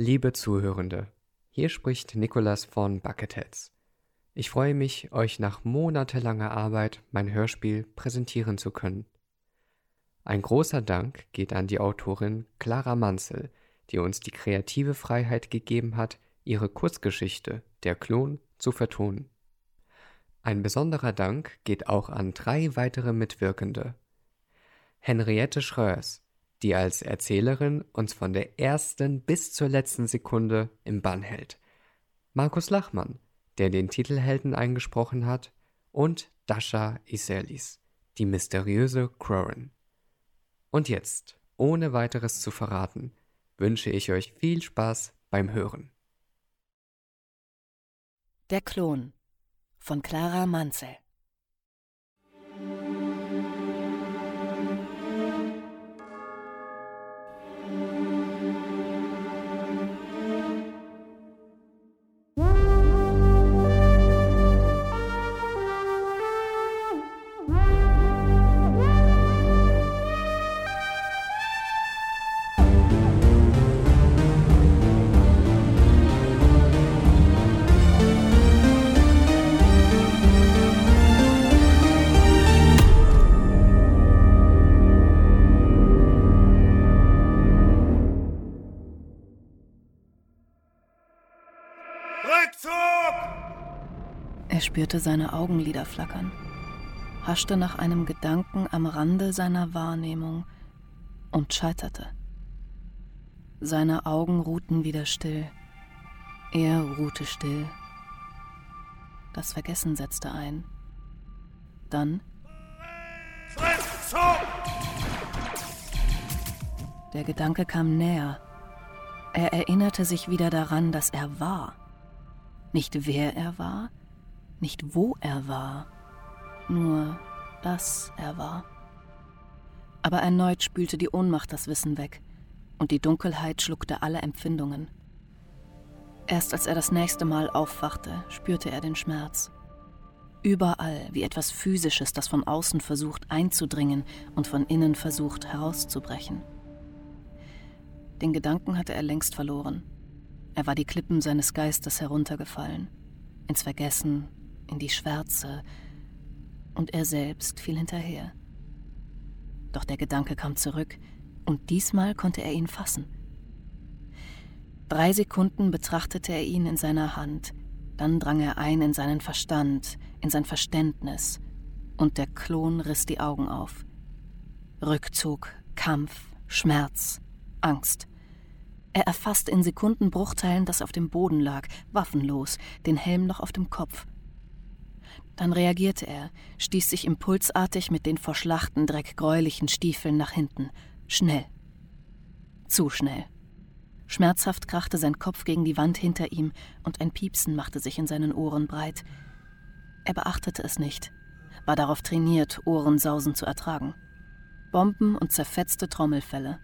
Liebe Zuhörende, hier spricht Nicolas von Bucketheads. Ich freue mich, euch nach monatelanger Arbeit mein Hörspiel präsentieren zu können. Ein großer Dank geht an die Autorin Clara Manzel, die uns die kreative Freiheit gegeben hat, ihre Kurzgeschichte Der Klon zu vertonen. Ein besonderer Dank geht auch an drei weitere Mitwirkende. Henriette Schröers, die als Erzählerin uns von der ersten bis zur letzten Sekunde im Bann hält. Markus Lachmann, der den Titelhelden eingesprochen hat, und Dasha Iselis, die mysteriöse Crowan. Und jetzt, ohne weiteres zu verraten, wünsche ich euch viel Spaß beim Hören. Der Klon von Clara Manzel spürte seine Augenlider flackern, haschte nach einem Gedanken am Rande seiner Wahrnehmung und scheiterte. Seine Augen ruhten wieder still. Er ruhte still. Das Vergessen setzte ein. Dann. Der Gedanke kam näher. Er erinnerte sich wieder daran, dass er war. Nicht wer er war, nicht wo er war, nur dass er war. Aber erneut spülte die Ohnmacht das Wissen weg, und die Dunkelheit schluckte alle Empfindungen. Erst als er das nächste Mal aufwachte, spürte er den Schmerz. Überall wie etwas Physisches, das von außen versucht einzudringen und von innen versucht herauszubrechen. Den Gedanken hatte er längst verloren. Er war die Klippen seines Geistes heruntergefallen, ins Vergessen, in die Schwärze, und er selbst fiel hinterher. Doch der Gedanke kam zurück, und diesmal konnte er ihn fassen. Drei Sekunden betrachtete er ihn in seiner Hand, dann drang er ein in seinen Verstand, in sein Verständnis, und der Klon riss die Augen auf. Rückzug, Kampf, Schmerz, Angst. Er erfasste in Sekundenbruchteilen das auf dem Boden lag, waffenlos, den Helm noch auf dem Kopf. Dann reagierte er, stieß sich impulsartig mit den vor Schlachtendreck gräulichen Stiefeln nach hinten. Schnell. Zu schnell. Schmerzhaft krachte sein Kopf gegen die Wand hinter ihm und ein Piepsen machte sich in seinen Ohren breit. Er beachtete es nicht, war darauf trainiert, Ohrensausen zu ertragen. Bomben und zerfetzte Trommelfälle.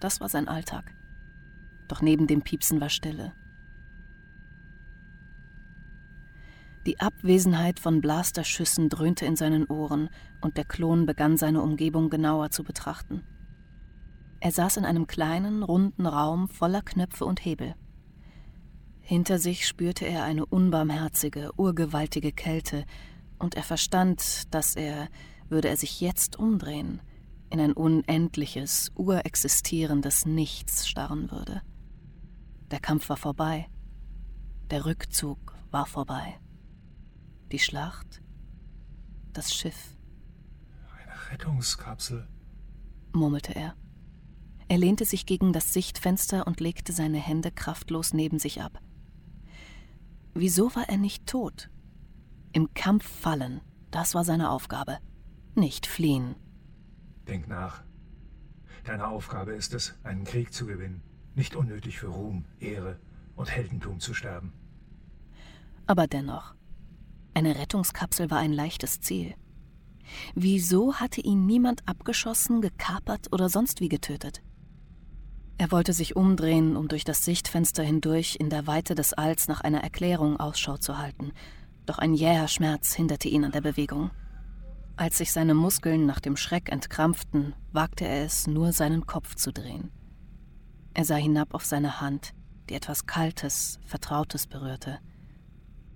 Das war sein Alltag. Doch neben dem Piepsen war Stille. Die Abwesenheit von Blasterschüssen dröhnte in seinen Ohren und der Klon begann seine Umgebung genauer zu betrachten. Er saß in einem kleinen, runden Raum voller Knöpfe und Hebel. Hinter sich spürte er eine unbarmherzige, urgewaltige Kälte, und er verstand, dass er, würde er sich jetzt umdrehen, in ein unendliches, urexistierendes Nichts starren würde. Der Kampf war vorbei, der Rückzug war vorbei. Die Schlacht? Das Schiff? Eine Rettungskapsel, murmelte er. Er lehnte sich gegen das Sichtfenster und legte seine Hände kraftlos neben sich ab. Wieso war er nicht tot? Im Kampf fallen, das war seine Aufgabe. Nicht fliehen. Denk nach. Deine Aufgabe ist es, einen Krieg zu gewinnen, nicht unnötig für Ruhm, Ehre und Heldentum zu sterben. Aber dennoch, eine Rettungskapsel war ein leichtes Ziel. Wieso hatte ihn niemand abgeschossen, gekapert oder sonst wie getötet? Er wollte sich umdrehen, um durch das Sichtfenster hindurch in der Weite des Alls nach einer Erklärung Ausschau zu halten, doch ein jäher Schmerz hinderte ihn an der Bewegung. Als sich seine Muskeln nach dem Schreck entkrampften, wagte er es, nur seinen Kopf zu drehen. Er sah hinab auf seine Hand, die etwas Kaltes, Vertrautes berührte.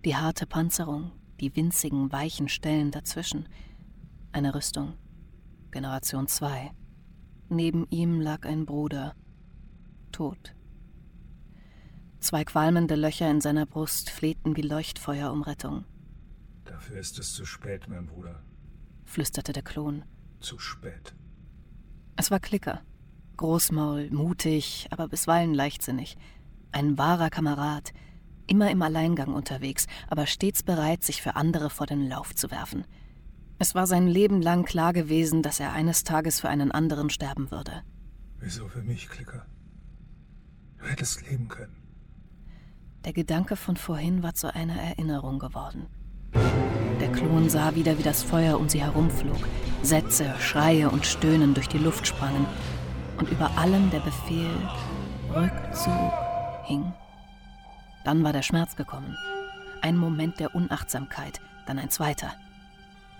Die harte Panzerung, die winzigen, weichen Stellen dazwischen. Eine Rüstung. Generation 2. Neben ihm lag ein Bruder. Tot. Zwei qualmende Löcher in seiner Brust flehten wie Leuchtfeuer um Rettung. Dafür ist es zu spät, mein Bruder, flüsterte der Klon. Zu spät. Es war Klicker. Großmaul, mutig, aber bisweilen leichtsinnig. Ein wahrer Kamerad, immer im Alleingang unterwegs, aber stets bereit, sich für andere vor den Lauf zu werfen. Es war sein Leben lang klar gewesen, dass er eines Tages für einen anderen sterben würde. Wieso für mich, Klicker? Du hättest leben können. Der Gedanke von vorhin war zu einer Erinnerung geworden. Der Klon sah wieder, wie das Feuer um sie herumflog, Sätze, Schreie und Stöhnen durch die Luft sprangen und über allem der Befehl Rückzug hing. Dann war der Schmerz gekommen. Ein Moment der Unachtsamkeit, dann ein zweiter.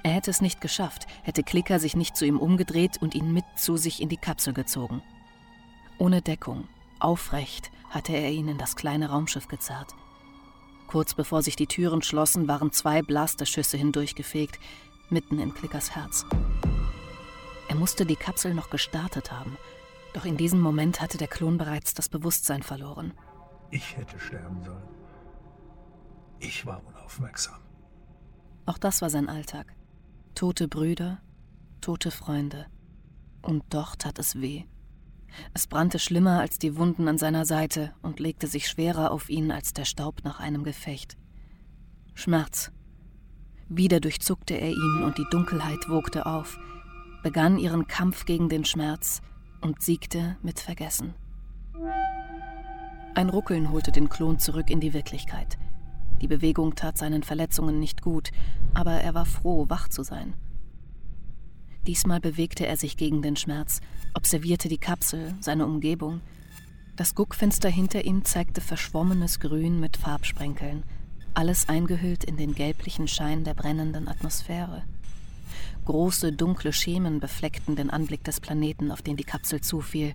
Er hätte es nicht geschafft, hätte Klicker sich nicht zu ihm umgedreht und ihn mit zu sich in die Kapsel gezogen. Ohne Deckung, aufrecht, hatte er ihn in das kleine Raumschiff gezerrt. Kurz bevor sich die Türen schlossen, waren zwei Blasterschüsse hindurchgefegt, mitten in Klickers Herz. Er musste die Kapsel noch gestartet haben, doch in diesem Moment hatte der Klon bereits das Bewusstsein verloren. Ich hätte sterben sollen. Ich war unaufmerksam. Auch das war sein Alltag. Tote Brüder, tote Freunde. Und doch tat es weh. Es brannte schlimmer als die Wunden an seiner Seite und legte sich schwerer auf ihn als der Staub nach einem Gefecht. Schmerz. Wieder durchzuckte er ihn und die Dunkelheit wogte auf, begann ihren Kampf gegen den Schmerz und siegte mit Vergessen. Ein Ruckeln holte den Klon zurück in die Wirklichkeit. Die Bewegung tat seinen Verletzungen nicht gut, aber er war froh, wach zu sein. Diesmal bewegte er sich gegen den Schmerz, observierte die Kapsel, seine Umgebung. Das Guckfenster hinter ihm zeigte verschwommenes Grün mit Farbsprenkeln, alles eingehüllt in den gelblichen Schein der brennenden Atmosphäre. Große, dunkle Schemen befleckten den Anblick des Planeten, auf den die Kapsel zufiel,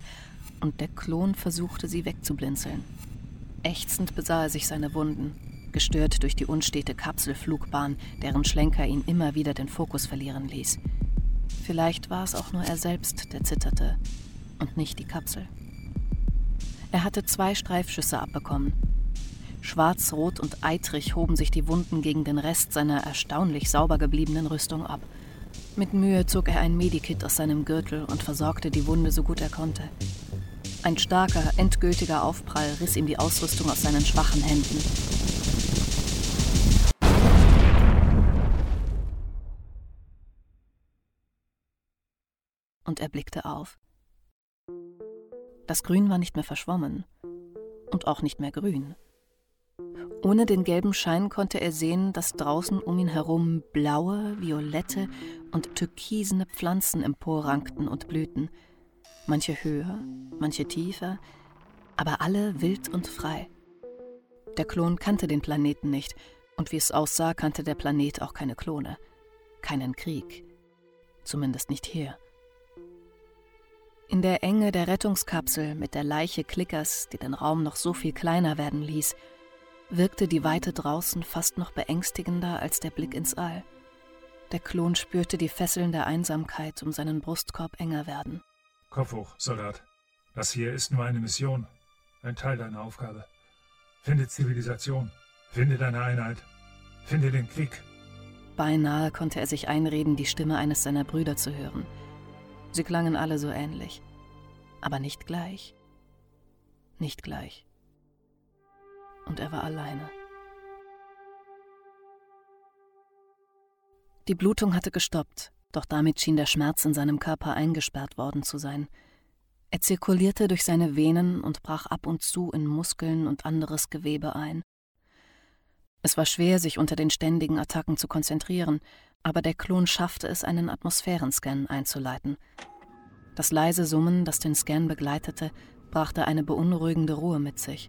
und der Klon versuchte sie wegzublinzeln. Ächzend besah er sich seine Wunden, gestört durch die unstete Kapselflugbahn, deren Schlenker ihn immer wieder den Fokus verlieren ließ. Vielleicht war es auch nur er selbst, der zitterte, und nicht die Kapsel. Er hatte zwei Streifschüsse abbekommen. Schwarz, rot und eitrig hoben sich die Wunden gegen den Rest seiner erstaunlich sauber gebliebenen Rüstung ab. Mit Mühe zog er ein Medikit aus seinem Gürtel und versorgte die Wunde so gut er konnte. Ein starker, endgültiger Aufprall riss ihm die Ausrüstung aus seinen schwachen Händen. Und er blickte auf. Das Grün war nicht mehr verschwommen und auch nicht mehr grün. Ohne den gelben Schein konnte er sehen, dass draußen um ihn herum blaue, violette und türkisene Pflanzen emporrankten und blühten – manche höher, manche tiefer, aber alle wild und frei. Der Klon kannte den Planeten nicht, und wie es aussah, kannte der Planet auch keine Klone, keinen Krieg, zumindest nicht hier. In der Enge der Rettungskapsel mit der Leiche Klickers, die den Raum noch so viel kleiner werden ließ, wirkte die Weite draußen fast noch beängstigender als der Blick ins All. Der Klon spürte die Fesseln der Einsamkeit um seinen Brustkorb enger werden. Kopf hoch, Soldat. Das hier ist nur eine Mission. Ein Teil deiner Aufgabe. Finde Zivilisation. Finde deine Einheit. Finde den Krieg. Beinahe konnte er sich einreden, die Stimme eines seiner Brüder zu hören. Sie klangen alle so ähnlich. Aber nicht gleich. Nicht gleich. Und er war alleine. Die Blutung hatte gestoppt, doch damit schien der Schmerz in seinem Körper eingesperrt worden zu sein. Er zirkulierte durch seine Venen und brach ab und zu in Muskeln und anderes Gewebe ein. Es war schwer, sich unter den ständigen Attacken zu konzentrieren, aber der Klon schaffte es, einen Atmosphärenscan einzuleiten. Das leise Summen, das den Scan begleitete, brachte eine beunruhigende Ruhe mit sich.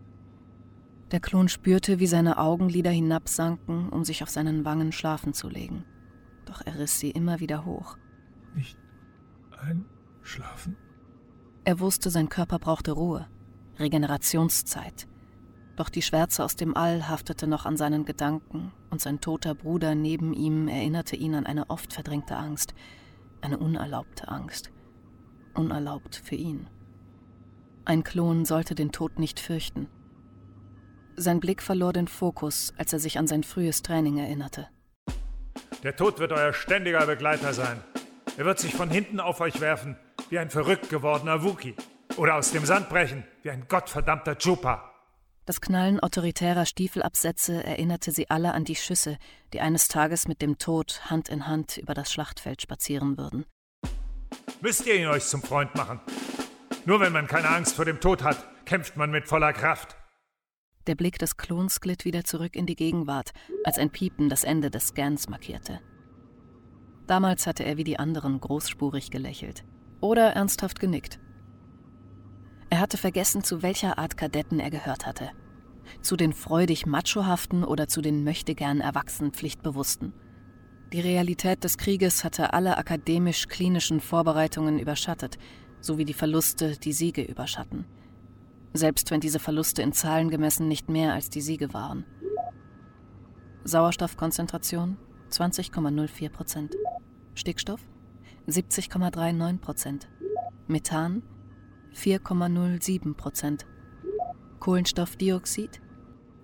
Der Klon spürte, wie seine Augenlider hinabsanken, um sich auf seinen Wangen schlafen zu legen doch er riss sie immer wieder hoch. Nicht einschlafen? Er wusste, sein Körper brauchte Ruhe, Regenerationszeit, Doch die Schwärze aus dem All haftete noch an seinen Gedanken, und sein toter Bruder neben ihm erinnerte ihn an eine oft verdrängte Angst, eine unerlaubte Angst. Unerlaubt für ihn. Ein Klon sollte den Tod nicht fürchten. Sein Blick verlor den Fokus, als er sich an sein frühes Training erinnerte. Der Tod wird euer ständiger Begleiter sein. Er wird sich von hinten auf euch werfen, wie ein verrückt gewordener Wookie. Oder aus dem Sand brechen, wie ein gottverdammter Chupa. Das Knallen autoritärer Stiefelabsätze erinnerte sie alle an die Schüsse, die eines Tages mit dem Tod Hand in Hand über das Schlachtfeld spazieren würden. Müsst ihr ihn euch zum Freund machen. Nur wenn man keine Angst vor dem Tod hat, kämpft man mit voller Kraft. Der Blick des Klons glitt wieder zurück in die Gegenwart, als ein Piepen das Ende des Scans markierte. Damals hatte er wie die anderen großspurig gelächelt oder ernsthaft genickt. Er hatte vergessen, zu welcher Art Kadetten er gehört hatte. Zu den freudig machohaften oder zu den möchtegern erwachsenen Pflichtbewussten. Die Realität des Krieges hatte alle akademisch-klinischen Vorbereitungen überschattet, sowie die Verluste die Siege überschatten. Selbst wenn diese Verluste in Zahlen gemessen nicht mehr als die Siege waren. Sauerstoffkonzentration 20,04 Prozent. Stickstoff 70,39 Prozent. Methan 4,07 Prozent. Kohlenstoffdioxid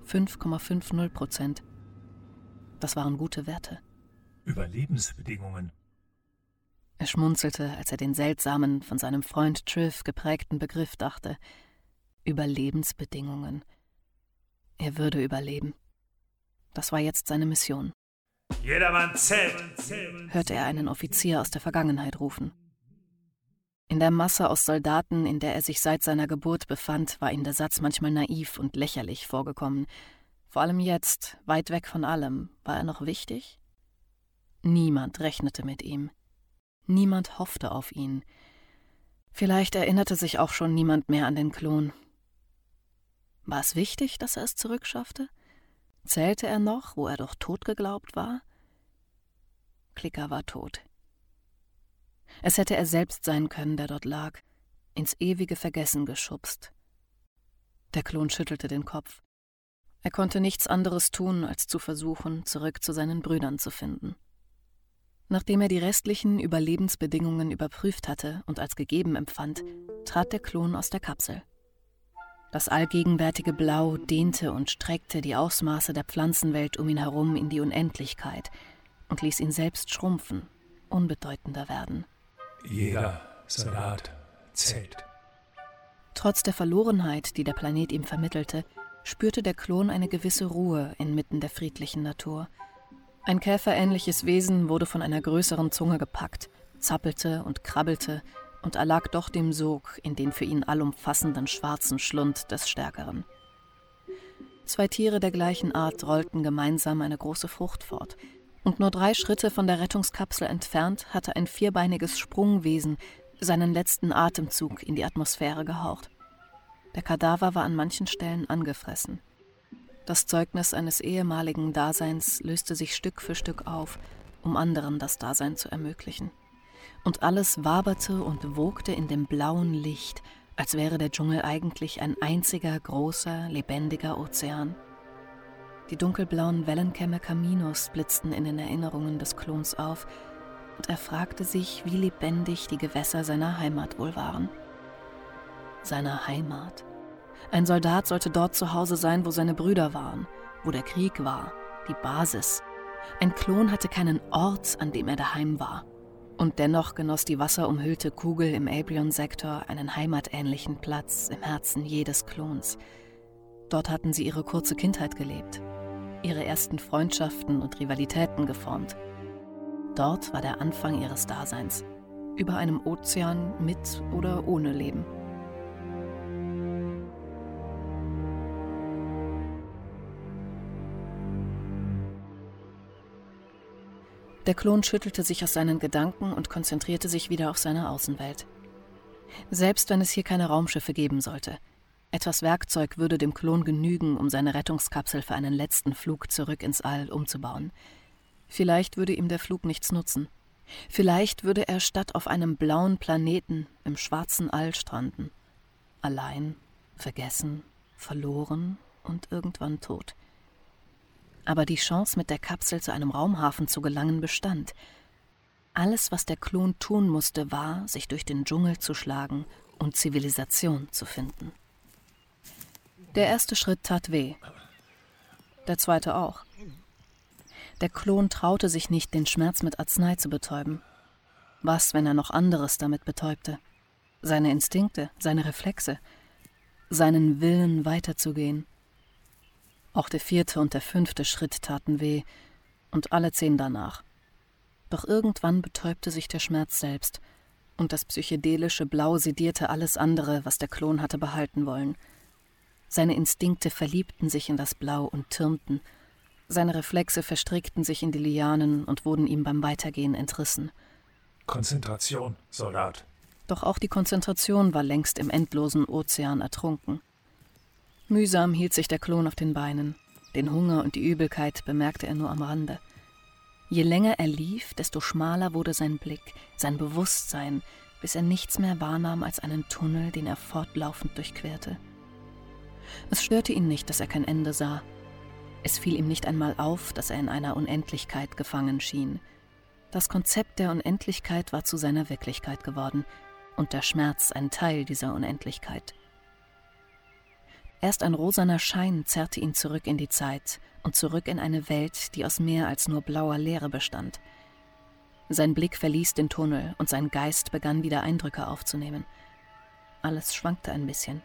5,50 Prozent. Das waren gute Werte. Überlebensbedingungen. Er schmunzelte, als er den seltsamen, von seinem Freund Triff geprägten Begriff dachte. Überlebensbedingungen. Er würde überleben. Das war jetzt seine Mission. Jedermann zählt, hörte er einen Offizier aus der Vergangenheit rufen. In der Masse aus Soldaten, in der er sich seit seiner Geburt befand, war ihm der Satz manchmal naiv und lächerlich vorgekommen. Vor allem jetzt, weit weg von allem, war er noch wichtig? Niemand rechnete mit ihm. Niemand hoffte auf ihn. Vielleicht erinnerte sich auch schon niemand mehr an den Klon. War es wichtig, dass er es zurückschaffte? Zählte er noch, wo er doch tot geglaubt war? Klicker war tot. Es hätte er selbst sein können, der dort lag, ins ewige Vergessen geschubst. Der Klon schüttelte den Kopf. Er konnte nichts anderes tun, als zu versuchen, zurück zu seinen Brüdern zu finden. Nachdem er die restlichen Überlebensbedingungen überprüft hatte und als gegeben empfand, trat der Klon aus der Kapsel. Das allgegenwärtige Blau dehnte und streckte die Ausmaße der Pflanzenwelt um ihn herum in die Unendlichkeit und ließ ihn selbst schrumpfen, unbedeutender werden. Jeder Soldat zählt. Trotz der Verlorenheit, die der Planet ihm vermittelte, spürte der Klon eine gewisse Ruhe inmitten der friedlichen Natur. Ein käferähnliches Wesen wurde von einer größeren Zunge gepackt, zappelte und krabbelte und erlag doch dem Sog in den für ihn allumfassenden schwarzen Schlund des Stärkeren. Zwei Tiere der gleichen Art rollten gemeinsam eine große Frucht fort, und nur drei Schritte von der Rettungskapsel entfernt hatte ein vierbeiniges Sprungwesen seinen letzten Atemzug in die Atmosphäre gehaucht. Der Kadaver war an manchen Stellen angefressen. Das Zeugnis eines ehemaligen Daseins löste sich Stück für Stück auf, um anderen das Dasein zu ermöglichen. Und alles waberte und wogte in dem blauen Licht, als wäre der Dschungel eigentlich ein einziger großer, lebendiger Ozean. Die dunkelblauen Wellenkämme Caminos blitzten in den Erinnerungen des Klons auf, und er fragte sich, wie lebendig die Gewässer seiner Heimat wohl waren. Seiner Heimat. Ein Soldat sollte dort zu Hause sein, wo seine Brüder waren, wo der Krieg war, die Basis. Ein Klon hatte keinen Ort, an dem er daheim war. Und dennoch genoss die wasserumhüllte Kugel im Abrion-Sektor einen heimatähnlichen Platz im Herzen jedes Klons. Dort hatten sie ihre kurze Kindheit gelebt, ihre ersten Freundschaften und Rivalitäten geformt. Dort war der Anfang ihres Daseins, über einem Ozean mit oder ohne Leben. Der Klon schüttelte sich aus seinen Gedanken und konzentrierte sich wieder auf seine Außenwelt. Selbst wenn es hier keine Raumschiffe geben sollte, etwas Werkzeug würde dem Klon genügen, um seine Rettungskapsel für einen letzten Flug zurück ins All umzubauen. Vielleicht würde ihm der Flug nichts nutzen. Vielleicht würde er statt auf einem blauen Planeten im schwarzen All stranden. Allein, vergessen, verloren, und irgendwann tot. Aber die Chance, mit der Kapsel zu einem Raumhafen zu gelangen, bestand. Alles, was der Klon tun musste, war, sich durch den Dschungel zu schlagen und Zivilisation zu finden. Der erste Schritt tat weh. Der zweite auch. Der Klon traute sich nicht, den Schmerz mit Arznei zu betäuben. Was, wenn er noch anderes damit betäubte? Seine Instinkte, seine Reflexe, seinen Willen weiterzugehen. Auch der vierte und der fünfte Schritt taten weh, und alle zehn danach. Doch irgendwann betäubte sich der Schmerz selbst, und das psychedelische Blau sedierte alles andere, was der Klon hatte behalten wollen – seine Instinkte verliebten sich in das Blau und türmten. Seine Reflexe verstrickten sich in die Lianen und wurden ihm beim Weitergehen entrissen. Konzentration, Soldat. Doch auch die Konzentration war längst im endlosen Ozean ertrunken. Mühsam hielt sich der Klon auf den Beinen. Den Hunger und die Übelkeit bemerkte er nur am Rande. Je länger er lief, desto schmaler wurde sein Blick, sein Bewusstsein, bis er nichts mehr wahrnahm als einen Tunnel, den er fortlaufend durchquerte. Es störte ihn nicht, dass er kein Ende sah. Es fiel ihm nicht einmal auf, dass er in einer Unendlichkeit gefangen schien. Das Konzept der Unendlichkeit war zu seiner Wirklichkeit geworden und der Schmerz ein Teil dieser Unendlichkeit. Erst ein rosaner Schein zerrte ihn zurück in die Zeit und zurück in eine Welt, die aus mehr als nur blauer Leere bestand. Sein Blick verließ den Tunnel und sein Geist begann wieder Eindrücke aufzunehmen. Alles schwankte ein bisschen.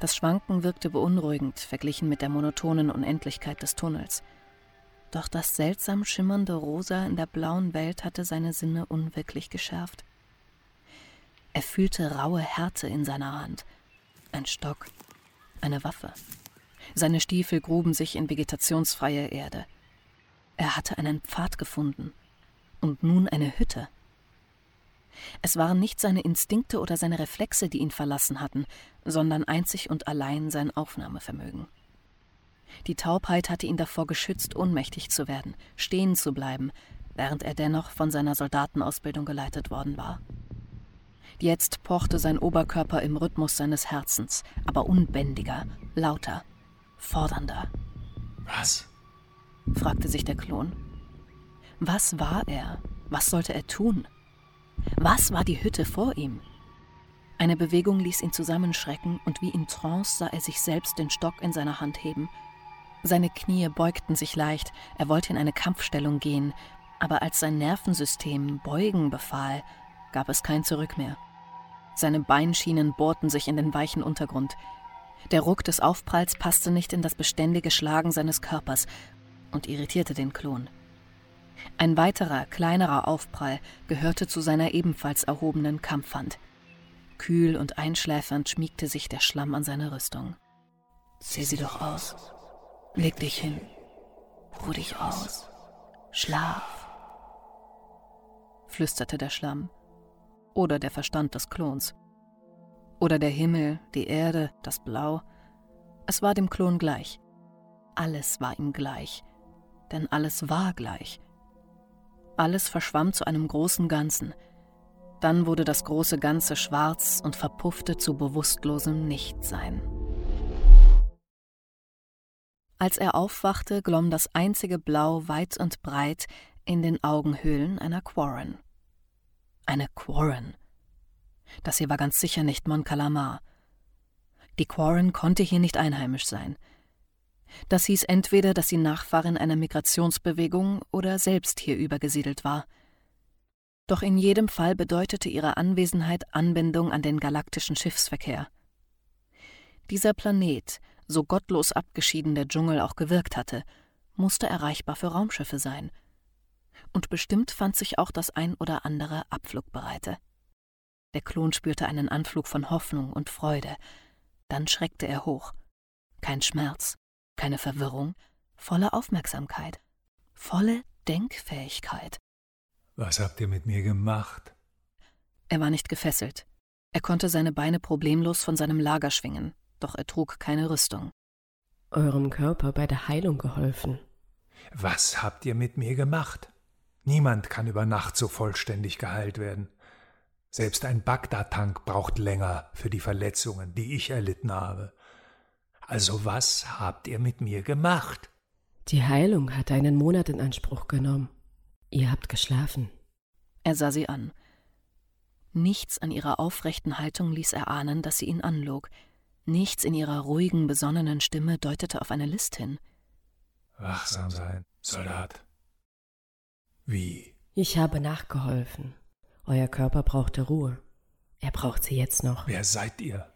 Das Schwanken wirkte beunruhigend, verglichen mit der monotonen Unendlichkeit des Tunnels. Doch das seltsam schimmernde Rosa in der blauen Welt hatte seine Sinne unwirklich geschärft. Er fühlte raue Härte in seiner Hand. Ein Stock, eine Waffe. Seine Stiefel gruben sich in vegetationsfreie Erde. Er hatte einen Pfad gefunden und nun eine Hütte. Es waren nicht seine Instinkte oder seine Reflexe, die ihn verlassen hatten, sondern einzig und allein sein Aufnahmevermögen. Die Taubheit hatte ihn davor geschützt, ohnmächtig zu werden, stehen zu bleiben, während er dennoch von seiner Soldatenausbildung geleitet worden war. Jetzt pochte sein Oberkörper im Rhythmus seines Herzens, aber unbändiger, lauter, fordernder. Was? fragte sich der Klon. Was war er? Was sollte er tun? Was war die Hütte vor ihm? Eine Bewegung ließ ihn zusammenschrecken und wie in Trance sah er sich selbst den Stock in seiner Hand heben. Seine Knie beugten sich leicht, er wollte in eine Kampfstellung gehen, aber als sein Nervensystem Beugen befahl, gab es kein Zurück mehr. Seine Beinschienen bohrten sich in den weichen Untergrund. Der Ruck des Aufpralls passte nicht in das beständige Schlagen seines Körpers und irritierte den Klon. Ein weiterer, kleinerer Aufprall gehörte zu seiner ebenfalls erhobenen Kampfhand. Kühl und einschläfernd schmiegte sich der Schlamm an seine Rüstung. Sieh sie doch aus. Leg dich hin. Ruh dich aus. Schlaf. flüsterte der Schlamm. Oder der Verstand des Klons. Oder der Himmel, die Erde, das Blau. Es war dem Klon gleich. Alles war ihm gleich. Denn alles war gleich. Alles verschwamm zu einem großen Ganzen. Dann wurde das große Ganze schwarz und verpuffte zu bewusstlosem Nichtsein. Als er aufwachte, glomm das einzige Blau weit und breit in den Augenhöhlen einer Quarren. Eine Quarren. Das hier war ganz sicher nicht Mon Calamar. Die Quarren konnte hier nicht einheimisch sein. Das hieß entweder, dass sie Nachfahrin einer Migrationsbewegung oder selbst hier übergesiedelt war. Doch in jedem Fall bedeutete ihre Anwesenheit Anbindung an den galaktischen Schiffsverkehr. Dieser Planet, so gottlos abgeschieden der Dschungel auch gewirkt hatte, musste erreichbar für Raumschiffe sein. Und bestimmt fand sich auch das ein oder andere Abflugbereite. Der Klon spürte einen Anflug von Hoffnung und Freude. Dann schreckte er hoch. Kein Schmerz, keine Verwirrung, volle Aufmerksamkeit, volle Denkfähigkeit. Was habt ihr mit mir gemacht? Er war nicht gefesselt. Er konnte seine Beine problemlos von seinem Lager schwingen, doch er trug keine Rüstung. Eurem Körper bei der Heilung geholfen. Was habt ihr mit mir gemacht? Niemand kann über Nacht so vollständig geheilt werden. Selbst ein Bagdad-Tank braucht länger für die Verletzungen, die ich erlitten habe. Also was habt ihr mit mir gemacht? Die Heilung hat einen Monat in Anspruch genommen. Ihr habt geschlafen. Er sah sie an. Nichts an ihrer aufrechten Haltung ließ er ahnen, dass sie ihn anlog. Nichts in ihrer ruhigen, besonnenen Stimme deutete auf eine List hin. Wachsam sein, Soldat. Wie? Ich habe nachgeholfen. Euer Körper brauchte Ruhe. Er braucht sie jetzt noch. Wer seid ihr?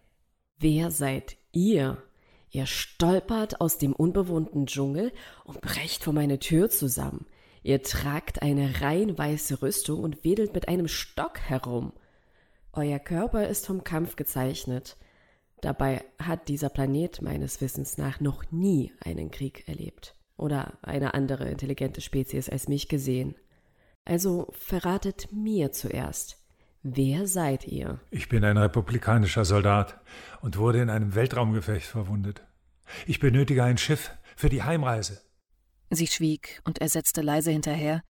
Wer seid ihr? Ihr stolpert aus dem unbewohnten Dschungel und brecht vor meine Tür zusammen. Ihr tragt eine rein weiße Rüstung und wedelt mit einem Stock herum. Euer Körper ist vom Kampf gezeichnet. Dabei hat dieser Planet meines Wissens nach noch nie einen Krieg erlebt oder eine andere intelligente Spezies als mich gesehen. Also verratet mir zuerst, wer seid ihr? Ich bin ein republikanischer Soldat und wurde in einem Weltraumgefecht verwundet. Ich benötige ein Schiff für die Heimreise. Sie schwieg und er setzte leise hinterher.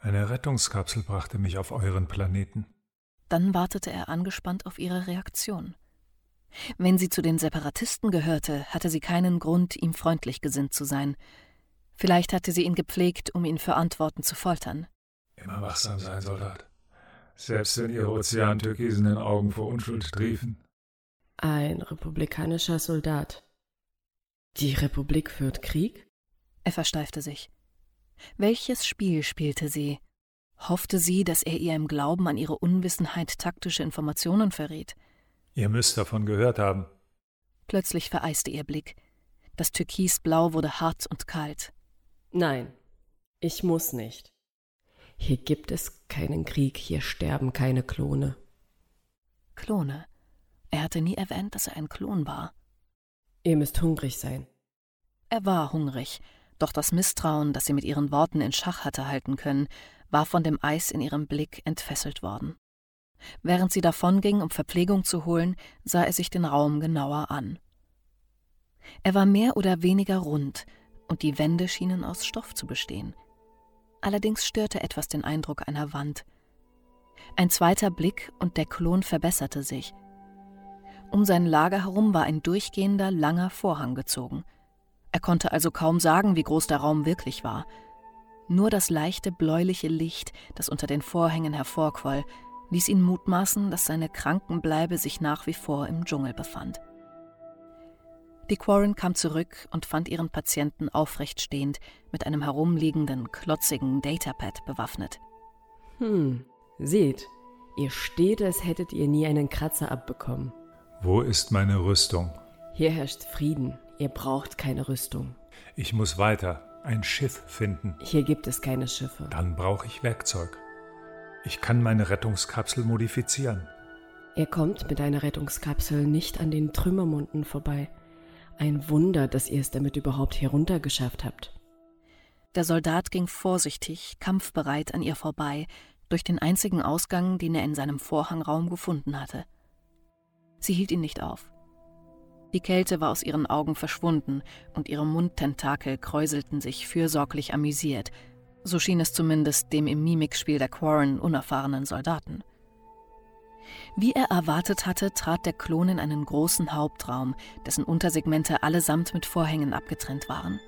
Eine Rettungskapsel brachte mich auf euren Planeten. Dann wartete er angespannt auf ihre Reaktion. Wenn sie zu den Separatisten gehörte, hatte sie keinen Grund, ihm freundlich gesinnt zu sein. Vielleicht hatte sie ihn gepflegt, um ihn für Antworten zu foltern. Immer wachsam sein, Soldat. Selbst wenn ihre ozeantürkisenen Augen vor Unschuld triefen. Ein republikanischer Soldat. Die Republik führt Krieg? Er versteifte sich. Welches Spiel spielte sie? Hoffte sie, dass er ihr im Glauben an ihre Unwissenheit taktische Informationen verriet? Ihr müsst davon gehört haben. Plötzlich vereiste ihr Blick. Das Türkisblau wurde hart und kalt. Nein, ich muss nicht. Hier gibt es keinen Krieg, hier sterben keine Klone. Klone. Er hatte nie erwähnt, dass er ein Klon war. Ihr müsst hungrig sein. Er war hungrig, doch das Misstrauen, das sie mit ihren Worten in Schach hatte halten können, war von dem Eis in ihrem Blick entfesselt worden. Während sie davonging, um Verpflegung zu holen, sah er sich den Raum genauer an. Er war mehr oder weniger rund, und die Wände schienen aus Stoff zu bestehen. Allerdings störte etwas den Eindruck einer Wand. Ein zweiter Blick und der Klon verbesserte sich. Um sein Lager herum war ein durchgehender, langer Vorhang gezogen. Er konnte also kaum sagen, wie groß der Raum wirklich war. Nur das leichte bläuliche Licht, das unter den Vorhängen hervorquoll, ließ ihn mutmaßen, dass seine Krankenbleibe sich nach wie vor im Dschungel befand. Die Quarren kam zurück und fand ihren Patienten aufrecht stehend, mit einem herumliegenden, klotzigen Datapad bewaffnet. Hm, seht, ihr steht, als hättet ihr nie einen Kratzer abbekommen. Wo ist meine Rüstung? Hier herrscht Frieden. Ihr braucht keine Rüstung. Ich muss weiter ein Schiff finden. Hier gibt es keine Schiffe. Dann brauche ich Werkzeug. Ich kann meine Rettungskapsel modifizieren. Er kommt mit einer Rettungskapsel nicht an den Trümmermunden vorbei. Ein Wunder, dass ihr es damit überhaupt heruntergeschafft habt. Der Soldat ging vorsichtig, kampfbereit an ihr vorbei, durch den einzigen Ausgang, den er in seinem Vorhangraum gefunden hatte. Sie hielt ihn nicht auf. Die Kälte war aus ihren Augen verschwunden und ihre Mundtentakel kräuselten sich fürsorglich amüsiert. So schien es zumindest dem im Mimikspiel der Quarren unerfahrenen Soldaten. Wie er erwartet hatte, trat der Klon in einen großen Hauptraum, dessen Untersegmente allesamt mit Vorhängen abgetrennt waren.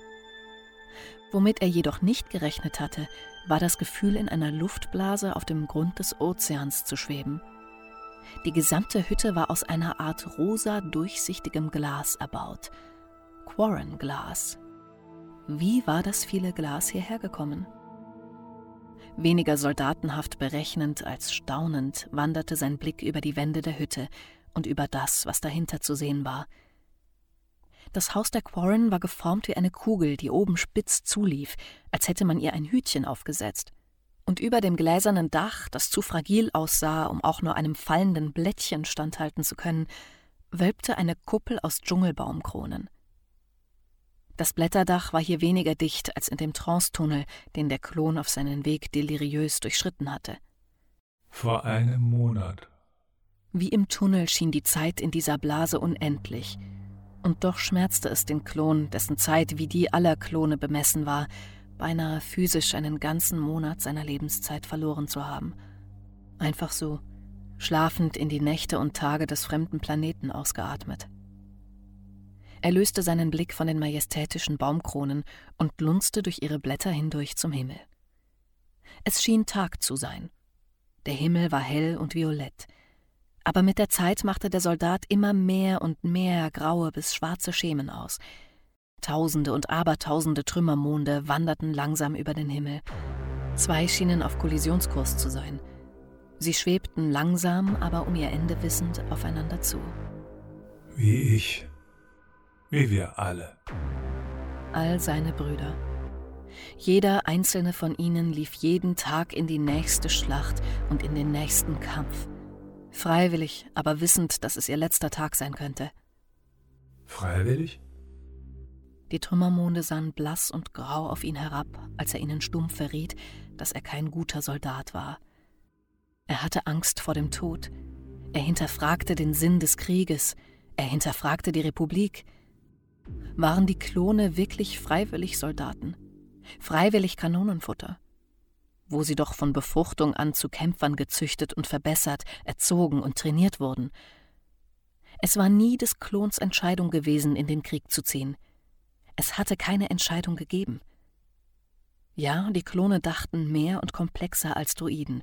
Womit er jedoch nicht gerechnet hatte, war das Gefühl, in einer Luftblase auf dem Grund des Ozeans zu schweben. Die gesamte Hütte war aus einer Art rosa durchsichtigem Glas erbaut. Quarren-Glas. Wie war das viele Glas hierher gekommen? Weniger soldatenhaft berechnend als staunend wanderte sein Blick über die Wände der Hütte und über das, was dahinter zu sehen war. Das Haus der Quarren war geformt wie eine Kugel, die oben spitz zulief, als hätte man ihr ein Hütchen aufgesetzt und über dem gläsernen Dach, das zu fragil aussah, um auch nur einem fallenden Blättchen standhalten zu können, wölbte eine Kuppel aus Dschungelbaumkronen. Das Blätterdach war hier weniger dicht als in dem Trance-Tunnel, den der Klon auf seinen Weg deliriös durchschritten hatte. Vor einem Monat. Wie im Tunnel schien die Zeit in dieser Blase unendlich. Und doch schmerzte es den Klon, dessen Zeit wie die aller Klone bemessen war, beinahe physisch einen ganzen Monat seiner Lebenszeit verloren zu haben. Einfach so, schlafend in die Nächte und Tage des fremden Planeten ausgeatmet. Er löste seinen Blick von den majestätischen Baumkronen und lunzte durch ihre Blätter hindurch zum Himmel. Es schien Tag zu sein. Der Himmel war hell und violett. Aber mit der Zeit machte der Soldat immer mehr und mehr graue bis schwarze Schemen aus. Tausende und Abertausende Trümmermonde wanderten langsam über den Himmel. Zwei schienen auf Kollisionskurs zu sein. Sie schwebten langsam, aber um ihr Ende wissend aufeinander zu. Wie ich. Wie wir alle. All seine Brüder. Jeder einzelne von ihnen lief jeden Tag in die nächste Schlacht und in den nächsten Kampf. Freiwillig, aber wissend, dass es ihr letzter Tag sein könnte. Freiwillig? Die Trümmermonde sahen blass und grau auf ihn herab, als er ihnen stumpf verriet, dass er kein guter Soldat war. Er hatte Angst vor dem Tod. Er hinterfragte den Sinn des Krieges. Er hinterfragte die Republik. Waren die Klone wirklich freiwillig Soldaten? Freiwillig Kanonenfutter? Wo sie doch von Befruchtung an zu Kämpfern gezüchtet und verbessert, erzogen und trainiert wurden. Es war nie des Klons Entscheidung gewesen, in den Krieg zu ziehen. Es hatte keine Entscheidung gegeben. Ja, die Klone dachten mehr und komplexer als Druiden.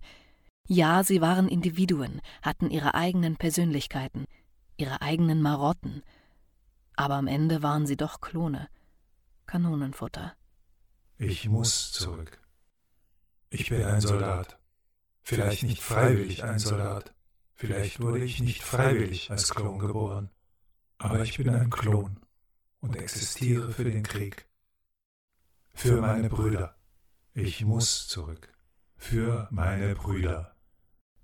Ja, sie waren Individuen, hatten ihre eigenen Persönlichkeiten, ihre eigenen Marotten. Aber am Ende waren sie doch Klone. Kanonenfutter. Ich muss zurück. Ich bin ein Soldat. Vielleicht nicht freiwillig ein Soldat. Vielleicht wurde ich nicht freiwillig als Klon geboren. Aber ich bin ein Klon und existiere für den Krieg. Für meine Brüder. Ich muss zurück. Für meine Brüder.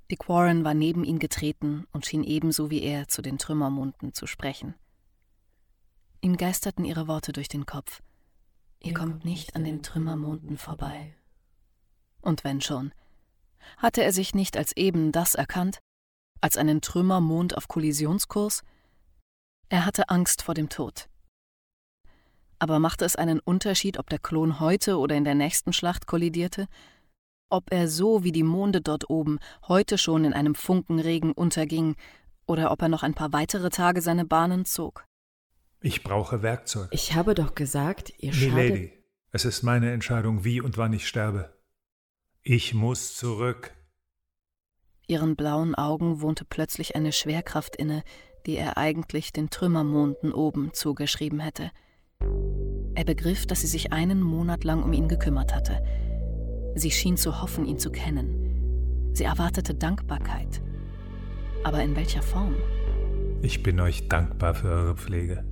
Dick Warren war neben ihn getreten und schien ebenso wie er zu den Trümmermunden zu sprechen. Ihm geisterten ihre Worte durch den Kopf. Ihr, kommt nicht an den Trümmermonden vorbei. Und wenn schon, hatte er sich nicht als eben das erkannt, als einen Trümmermond auf Kollisionskurs? Er hatte Angst vor dem Tod. Aber machte es einen Unterschied, ob der Klon heute oder in der nächsten Schlacht kollidierte? ob er so wie die Monde dort oben heute schon in einem Funkenregen unterging, oder ob er noch ein paar weitere Tage seine Bahnen zog. Ich brauche Werkzeug. Ich habe doch gesagt, ihr schadet... Milady, es ist meine Entscheidung, wie und wann ich sterbe. Ich muss zurück. Ihren blauen Augen wohnte plötzlich eine Schwerkraft inne, die er eigentlich den Trümmermonden oben zugeschrieben hätte. Er begriff, dass sie sich einen Monat lang um ihn gekümmert hatte, Sie schien zu hoffen, ihn zu kennen. Sie erwartete Dankbarkeit. Aber in welcher Form? Ich bin euch dankbar für eure Pflege.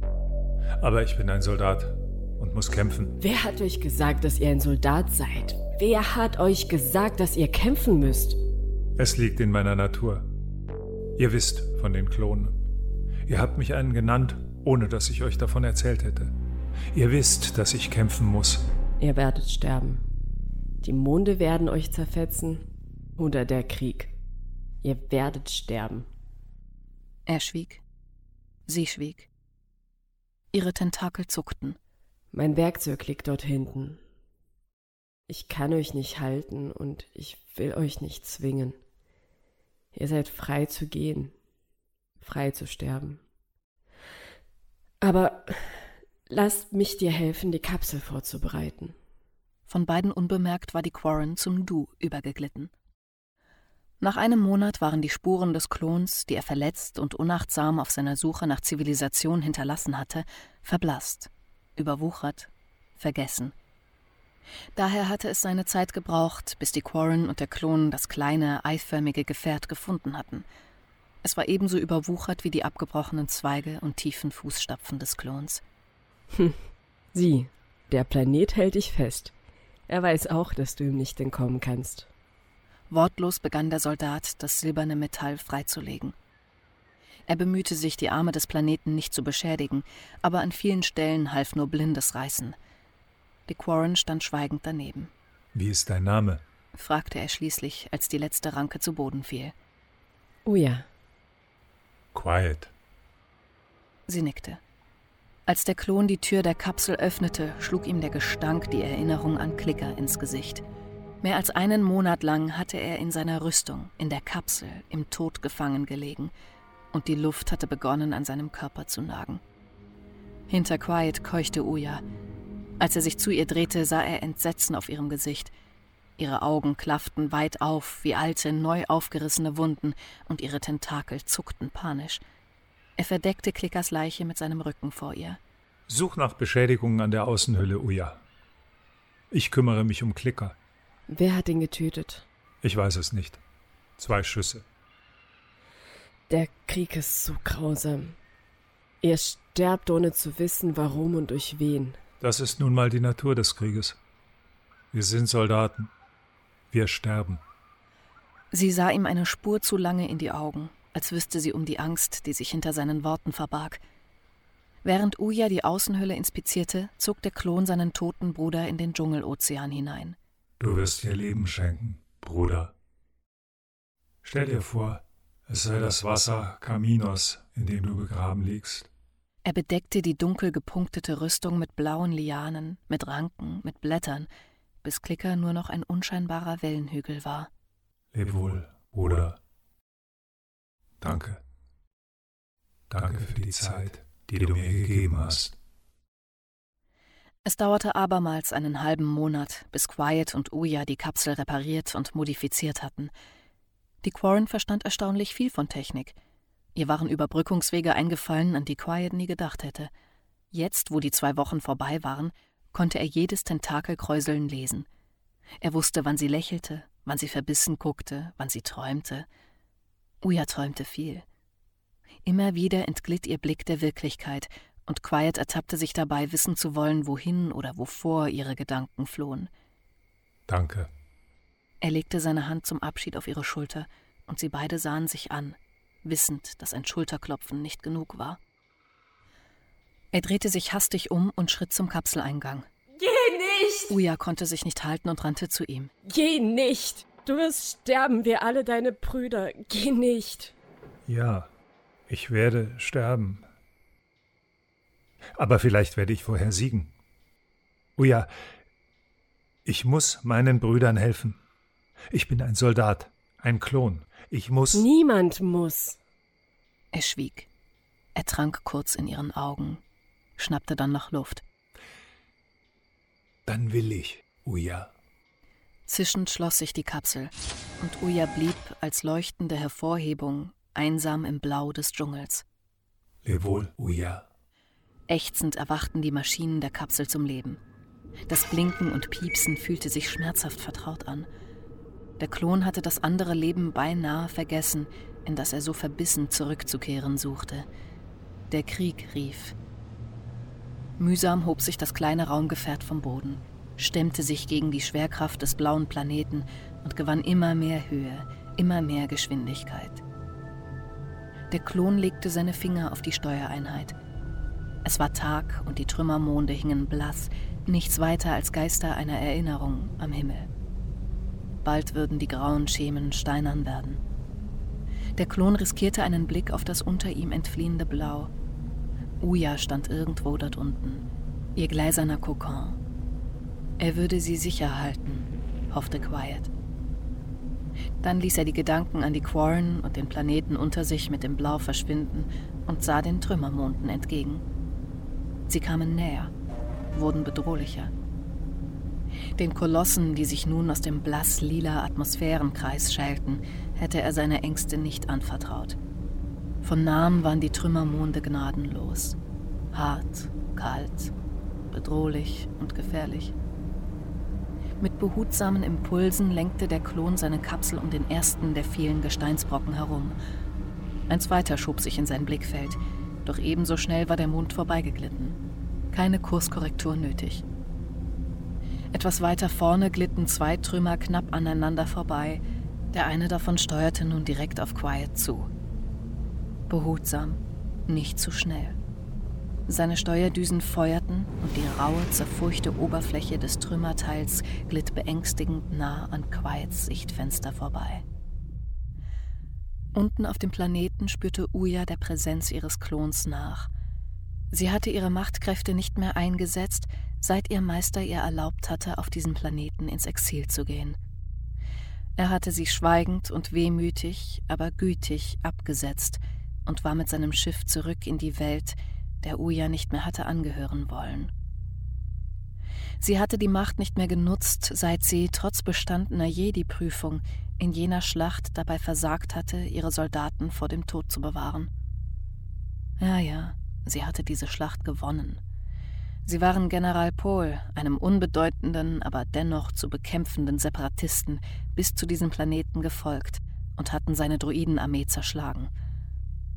Aber ich bin ein Soldat und muss kämpfen. Wer hat euch gesagt, dass ihr ein Soldat seid? Wer hat euch gesagt, dass ihr kämpfen müsst? Es liegt in meiner Natur. Ihr wisst von den Klonen. Ihr habt mich einen genannt, ohne dass ich euch davon erzählt hätte. Ihr wisst, dass ich kämpfen muss. Ihr werdet sterben. Die Monde werden euch zerfetzen oder der Krieg. Ihr werdet sterben. Er schwieg. Sie schwieg. Ihre Tentakel zuckten. Mein Werkzeug liegt dort hinten. Ich kann euch nicht halten und ich will euch nicht zwingen. Ihr seid frei zu gehen, frei zu sterben. Aber lasst mich dir helfen, die Kapsel vorzubereiten. Von beiden unbemerkt war die Quarren zum Du übergeglitten. Nach einem Monat waren die Spuren des Klons, die er verletzt und unachtsam auf seiner Suche nach Zivilisation hinterlassen hatte, verblasst, überwuchert, vergessen. Daher hatte es seine Zeit gebraucht, bis die Quarren und der Klon das kleine, eiförmige Gefährt gefunden hatten. Es war ebenso überwuchert wie die abgebrochenen Zweige und tiefen Fußstapfen des Klons. Hm. Sieh, der Planet hält dich fest. Er weiß auch, dass du ihm nicht entkommen kannst. Wortlos begann der Soldat, das silberne Metall freizulegen. Er bemühte sich, die Arme des Planeten nicht zu beschädigen, aber an vielen Stellen half nur blindes Reißen. Dick Warren stand schweigend daneben. Wie ist dein Name? fragte er schließlich, als die letzte Ranke zu Boden fiel. Oh ja. Quiet. Sie nickte. Als der Klon die Tür der Kapsel öffnete, schlug ihm der Gestank die Erinnerung an Klicker ins Gesicht. Mehr als einen Monat lang hatte er in seiner Rüstung, in der Kapsel, im Tod gefangen gelegen, und die Luft hatte begonnen, an seinem Körper zu nagen. Hinter Quiet keuchte Uya. Als er sich zu ihr drehte, sah er Entsetzen auf ihrem Gesicht. Ihre Augen klafften weit auf wie alte, neu aufgerissene Wunden und ihre Tentakel zuckten panisch. Er verdeckte Klickers Leiche mit seinem Rücken vor ihr. Such nach Beschädigungen an der Außenhülle, Uya. Ich kümmere mich um Klicker. Wer hat ihn getötet? Ich weiß es nicht. Zwei Schüsse. Der Krieg ist so grausam. Ihr sterbt, ohne zu wissen, warum und durch wen. Das ist nun mal die Natur des Krieges. Wir sind Soldaten. Wir sterben. Sie sah ihm eine Spur zu lange in die Augen, als wüsste sie um die Angst, die sich hinter seinen Worten verbarg. Während Uya die Außenhülle inspizierte, zog der Klon seinen toten Bruder in den Dschungelozean hinein. Du wirst ihr Leben schenken, Bruder. Stell dir vor, es sei das Wasser Kaminos, in dem du begraben liegst. Er bedeckte die dunkel gepunktete Rüstung mit blauen Lianen, mit Ranken, mit Blättern, bis Klicker nur noch ein unscheinbarer Wellenhügel war. Leb wohl, Bruder. Danke. Danke für die Zeit die du mir gegeben hast. Es dauerte abermals einen halben Monat, bis Quiet und Uya die Kapsel repariert und modifiziert hatten. Die Quarren verstand erstaunlich viel von Technik. Ihr waren Überbrückungswege eingefallen, an die Quiet nie gedacht hätte. Jetzt, wo die zwei Wochen vorbei waren, konnte er jedes Tentakelkräuseln lesen. Er wusste, wann sie lächelte, wann sie verbissen guckte, wann sie träumte. Uya träumte viel. Immer wieder entglitt ihr Blick der Wirklichkeit, und Quiet ertappte sich dabei, wissen zu wollen, wohin oder wovor ihre Gedanken flohen. Danke. Er legte seine Hand zum Abschied auf ihre Schulter, und sie beide sahen sich an, wissend, dass ein Schulterklopfen nicht genug war. Er drehte sich hastig um und schritt zum Kapseleingang. Geh nicht! Uya konnte sich nicht halten und rannte zu ihm. Geh nicht! Du wirst sterben, wir alle deine Brüder. Geh nicht! Ja, ich werde sterben. Aber vielleicht werde ich vorher siegen. Oh ja, ich muss meinen Brüdern helfen. Ich bin ein Soldat, ein Klon. Ich muss. Niemand muss. Er schwieg. Er trank kurz in ihren Augen, schnappte dann nach Luft. Dann will ich, Uya. Zischend schloss sich die Kapsel, und Uya blieb als leuchtende Hervorhebung einsam im Blau des Dschungels. Leb wohl, Uya. Ächzend erwachten die Maschinen der Kapsel zum Leben. Das Blinken und Piepsen fühlte sich schmerzhaft vertraut an. Der Klon hatte das andere Leben beinahe vergessen, in das er so verbissen zurückzukehren suchte. Der Krieg rief. Mühsam hob sich das kleine Raumgefährt vom Boden, stemmte sich gegen die Schwerkraft des blauen Planeten und gewann immer mehr Höhe, immer mehr Geschwindigkeit. Der Klon legte seine Finger auf die Steuereinheit. Es war Tag und die Trümmermonde hingen blass, nichts weiter als Geister einer Erinnerung am Himmel. Bald würden die grauen Schemen steinern werden. Der Klon riskierte einen Blick auf das unter ihm entfliehende Blau. Uya stand irgendwo dort unten, ihr gläserner Kokon. Er würde sie sicher halten, hoffte Quiet. Dann ließ er die Gedanken an die Quarren und den Planeten unter sich mit dem Blau verschwinden und sah den Trümmermonden entgegen. Sie kamen näher, wurden bedrohlicher. Den Kolossen, die sich nun aus dem blass-lila Atmosphärenkreis schälten, hätte er seine Ängste nicht anvertraut. Von nahem waren die Trümmermonde gnadenlos. Hart, kalt, bedrohlich und gefährlich. Mit behutsamen Impulsen lenkte der Klon seine Kapsel um den ersten der vielen Gesteinsbrocken herum. Ein zweiter schob sich in sein Blickfeld, doch ebenso schnell war der Mond vorbeigeglitten. Keine Kurskorrektur nötig. Etwas weiter vorne glitten zwei Trümmer knapp aneinander vorbei. Der eine davon steuerte nun direkt auf Quiet zu. Behutsam, nicht zu schnell. Seine Steuerdüsen feuerten und die raue, zerfurchte Oberfläche des Trümmerteils glitt beängstigend nah an Quiets Sichtfenster vorbei. Unten auf dem Planeten spürte Uya der Präsenz ihres Klons nach. Sie hatte ihre Machtkräfte nicht mehr eingesetzt, seit ihr Meister ihr erlaubt hatte, auf diesem Planeten ins Exil zu gehen. Er hatte sie schweigend und wehmütig, aber gütig abgesetzt und war mit seinem Schiff zurück in die Welt, der Uya nicht mehr hatte angehören wollen. Sie hatte die Macht nicht mehr genutzt, seit sie trotz bestandener Jedi-Prüfung in jener Schlacht dabei versagt hatte, ihre Soldaten vor dem Tod zu bewahren. Ja, ja, sie hatte diese Schlacht gewonnen. Sie waren General Pohl, einem unbedeutenden, aber dennoch zu bekämpfenden Separatisten, bis zu diesem Planeten gefolgt und hatten seine Druidenarmee zerschlagen.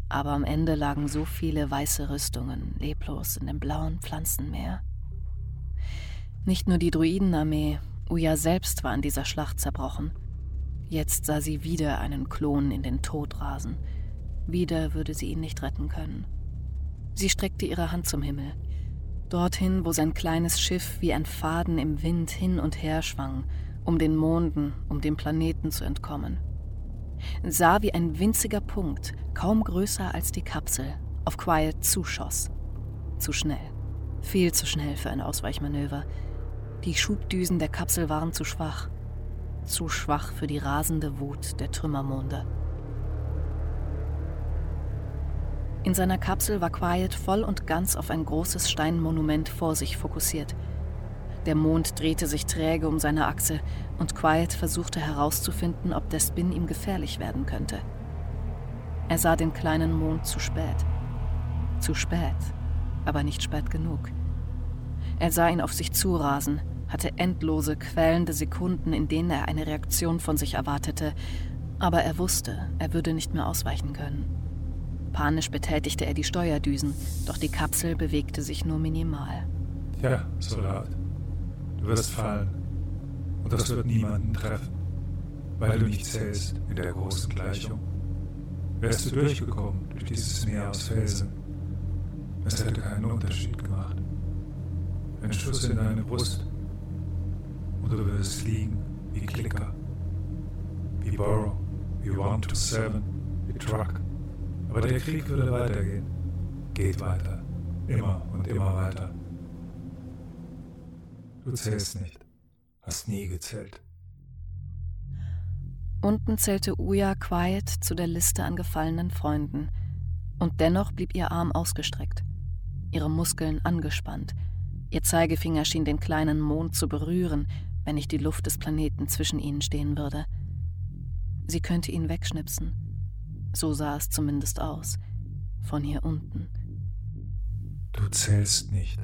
Aber am Ende lagen so viele weiße Rüstungen leblos in dem blauen Pflanzenmeer. Nicht nur die Druidenarmee, Uya selbst war in dieser Schlacht zerbrochen. Jetzt sah sie wieder einen Klon in den Tod rasen. Wieder würde sie ihn nicht retten können. Sie streckte ihre Hand zum Himmel, dorthin, wo sein kleines Schiff wie ein Faden im Wind hin und her schwang, um den Monden, um dem Planeten zu entkommen. Sah, wie ein winziger Punkt, kaum größer als die Kapsel, auf Quiet zuschoss. Zu schnell. Viel zu schnell für ein Ausweichmanöver. Die Schubdüsen der Kapsel waren zu schwach. Zu schwach für die rasende Wut der Trümmermonde. In seiner Kapsel war Quiet voll und ganz auf ein großes Steinmonument vor sich fokussiert. Der Mond drehte sich träge um seine Achse und Quiet versuchte herauszufinden, ob der Spin ihm gefährlich werden könnte. Er sah den kleinen Mond zu spät. Zu spät, aber nicht spät genug. Er sah ihn auf sich zurasen, hatte endlose, quälende Sekunden, in denen er eine Reaktion von sich erwartete, aber er wusste, er würde nicht mehr ausweichen können. Panisch betätigte er die Steuerdüsen, doch die Kapsel bewegte sich nur minimal. Tja, Soldat, du wirst fallen. Und das wird niemanden treffen, weil du nicht zählst in der großen Gleichung. Wärst du durchgekommen durch dieses Meer aus Felsen, es hätte keinen Unterschied gemacht. Ein Schuss in deine Brust und du würdest liegen wie Klicker, wie Borrow, wie One to Seven, wie Truck. Aber der Krieg würde weitergehen. Geht weiter. Immer und immer weiter. Du zählst nicht. Hast nie gezählt. Unten zählte Uya Quiet zu der Liste an gefallenen Freunden. Und dennoch blieb ihr Arm ausgestreckt, ihre Muskeln angespannt. Ihr Zeigefinger schien den kleinen Mond zu berühren, wenn nicht die Luft des Planeten zwischen ihnen stehen würde. Sie könnte ihn wegschnipsen so sah es zumindest aus. Von hier unten. Du zählst nicht.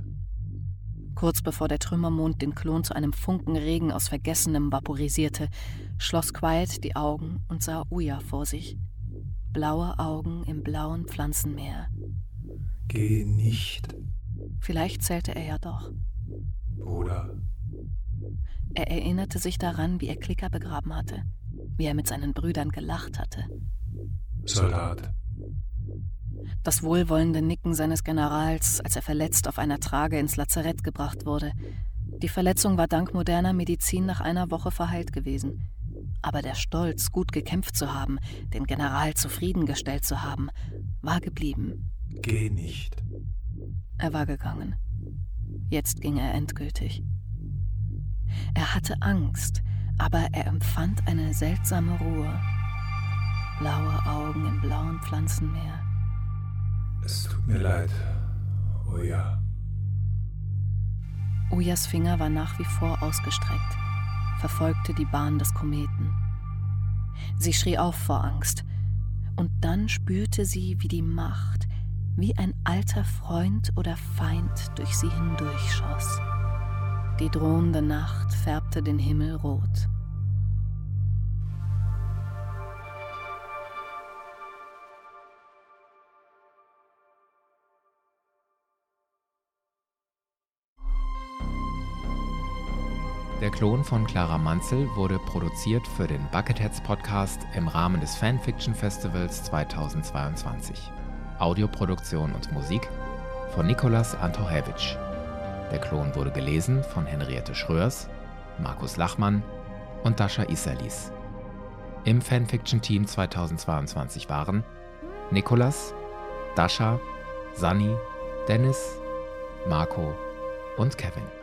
Kurz bevor der Trümmermond den Klon zu einem Funkenregen aus Vergessenem vaporisierte, schloss Quiet die Augen und sah Uya vor sich. Blaue Augen im blauen Pflanzenmeer. Geh nicht. Vielleicht zählte er ja doch. Bruder. Er erinnerte sich daran, wie er Klicker begraben hatte, wie er mit seinen Brüdern gelacht hatte. Soldat. Das wohlwollende Nicken seines Generals, als er verletzt auf einer Trage ins Lazarett gebracht wurde. Die Verletzung war dank moderner Medizin nach einer Woche verheilt gewesen. Aber der Stolz, gut gekämpft zu haben, den General zufriedengestellt zu haben, war geblieben. Geh nicht. Er war gegangen. Jetzt ging er endgültig. Er hatte Angst, aber er empfand eine seltsame Ruhe blaue Augen im blauen Pflanzenmeer. Es tut mir leid, Oja. Ojas Finger war nach wie vor ausgestreckt, verfolgte die Bahn des Kometen. Sie schrie auf vor Angst, und dann spürte sie, wie die Macht, wie ein alter Freund oder Feind durch sie hindurchschoss. Die drohende Nacht färbte den Himmel rot. Der Klon von Clara Manzel wurde produziert für den Bucketheads Podcast im Rahmen des Fanfiction Festivals 2022. Audioproduktion und Musik von Nikolas Antochewitsch. Der Klon wurde gelesen von Henriette Schröers, Markus Lachmann und Dasha Isalis. Im Fanfiction-Team 2022 waren Nikolas, Dasha, Sunny, Dennis, Marco und Kevin.